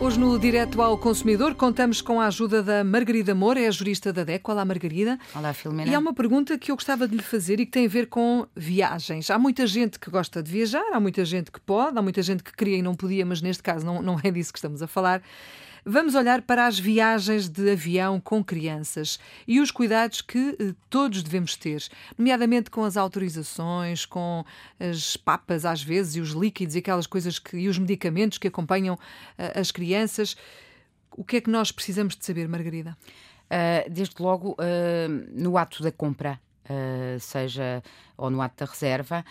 Hoje no Direto ao Consumidor contamos com a ajuda da Margarida Moura, é a jurista da DECO. Olá, Margarida. Olá, Filomena. E há uma pergunta que eu gostava de lhe fazer e que tem a ver com viagens. Há muita gente que gosta de viajar, há muita gente que pode, há muita gente que queria e não podia, mas neste caso não, não é disso que estamos a falar. Vamos olhar para as viagens de avião com crianças e os cuidados que eh, todos devemos ter, nomeadamente com as autorizações, com as papas às vezes e os líquidos e aquelas coisas que, e os medicamentos que acompanham eh, as crianças. O que é que nós precisamos de saber, Margarida? Uh, desde logo, uh, no ato da compra, uh, seja ou no ato da reserva,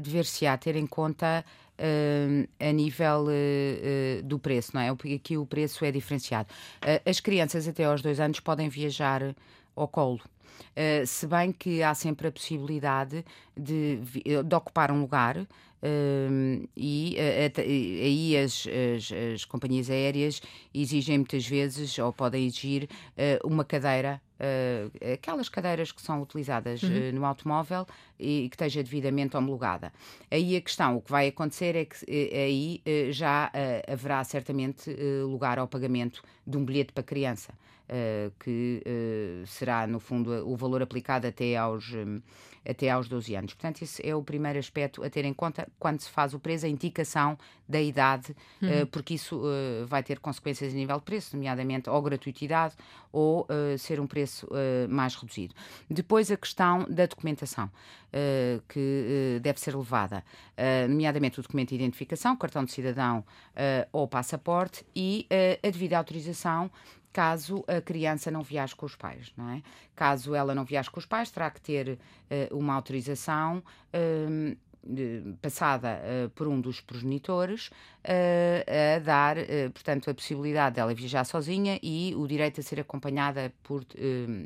dever-se-á ter em conta Uh, a nível uh, uh, do preço, não é? Aqui o preço é diferenciado. as crianças até aos dois anos podem viajar ao colo. se bem que há sempre a possibilidade de, de ocupar um lugar e aí as, as, as, companhias aéreas exigem muitas vezes, ou podem exigir, uma cadeira uh, aquelas cadeiras que são utilizadas uhum. uh, no automóvel e que esteja devidamente homologada. Aí a questão, o que vai acontecer é que uh, aí já haverá certamente lugar ao pagamento de um bilhete para criança. Uh, que uh, será, no fundo, o valor aplicado até aos, um, até aos 12 anos. Portanto, esse é o primeiro aspecto a ter em conta quando se faz o preço, a indicação da idade, uh, porque isso vai ter consequências a nível de preço, nomeadamente ou gratuitidade ou ser um preço mais reduzido. Depois, a questão da documentação. que deve ser levada, nomeadamente o documento de identificação, cartão de cidadão ou passaporte e a devida autorização caso a criança não viaje com os pais, não é? Caso ela não viaje com os pais, terá que ter uh, uma autorização uh, passada uh, por um dos progenitores uh, a dar, portanto, a possibilidade dela viajar sozinha e o direito a ser acompanhada por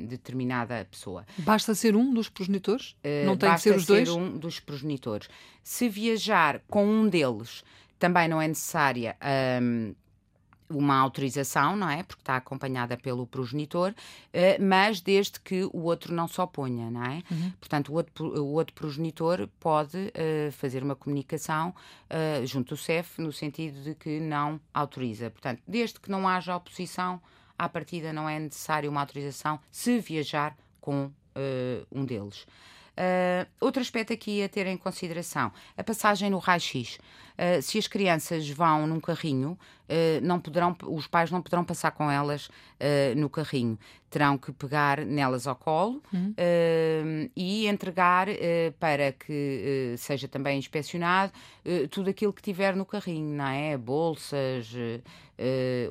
determinada pessoa. Basta ser um dos progenitores? Não tem que ser os dois? Basta ser um dos progenitores. Se viajar com um deles, também não é necessária. Um, uma autorização, não é? Porque está acompanhada pelo progenitor, uh, mas desde que o outro não se oponha, não é? Uhum. Portanto, o outro, o outro progenitor pode uh, fazer uma comunicação uh, junto ao CEF no sentido de que não autoriza. Portanto, desde que não haja oposição, à partida não é necessário uma autorização se viajar com um deles. Uh, outro aspecto aqui a ter em consideração, a passagem no raio-x. Uh, se as crianças vão num carrinho, não poderão, os pais não poderão passar com elas no carrinho. Terão que pegar nelas ao colo uhum. e entregar para que seja também inspecionado tudo aquilo que tiver no carrinho, não é? Bolsas,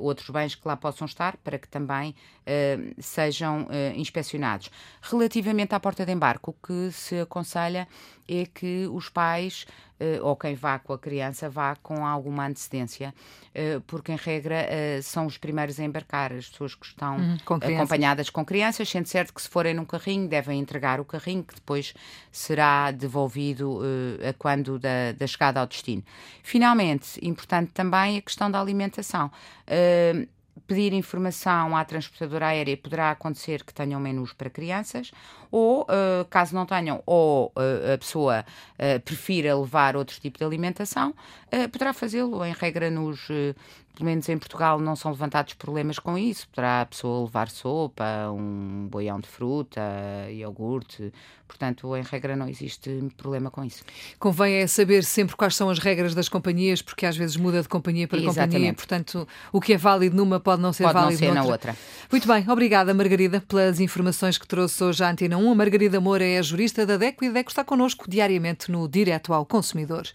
outros bens que lá possam estar, para que também sejam inspecionados. Relativamente à porta de embarque, o que se aconselha é que os pais ou quem vá com a criança vá com alguma antecedência, uh, porque em regra uh, são os primeiros a embarcar, as pessoas que estão uhum, com acompanhadas com crianças, sendo certo que se forem num carrinho devem entregar o carrinho, que depois será devolvido a quando da, da, chegada ao destino. Finalmente, importante também a questão da alimentação pedir informação à transportadora aérea poderá acontecer que tenham menus para crianças, ou, uh, caso não tenham, ou uh, a pessoa uh, prefira levar outro tipo de alimentação, poderá fazê-lo. Em regra, nos, pelo menos em Portugal, não são levantados problemas com isso. Poderá a pessoa levar sopa, um boião de fruta, iogurte. Portanto, em regra, não existe problema com isso. Convém é saber sempre quais são as regras das companhias, porque às vezes muda de companhia para Exatamente. companhia. Portanto, o que é válido numa pode não ser pode válido não ser noutra. na outra. Muito bem, obrigada, Margarida, pelas informações que trouxe hoje à Antena 1. A Margarida Moura é a jurista da DECO e a DECO está connosco diariamente no Direto ao Consumidor.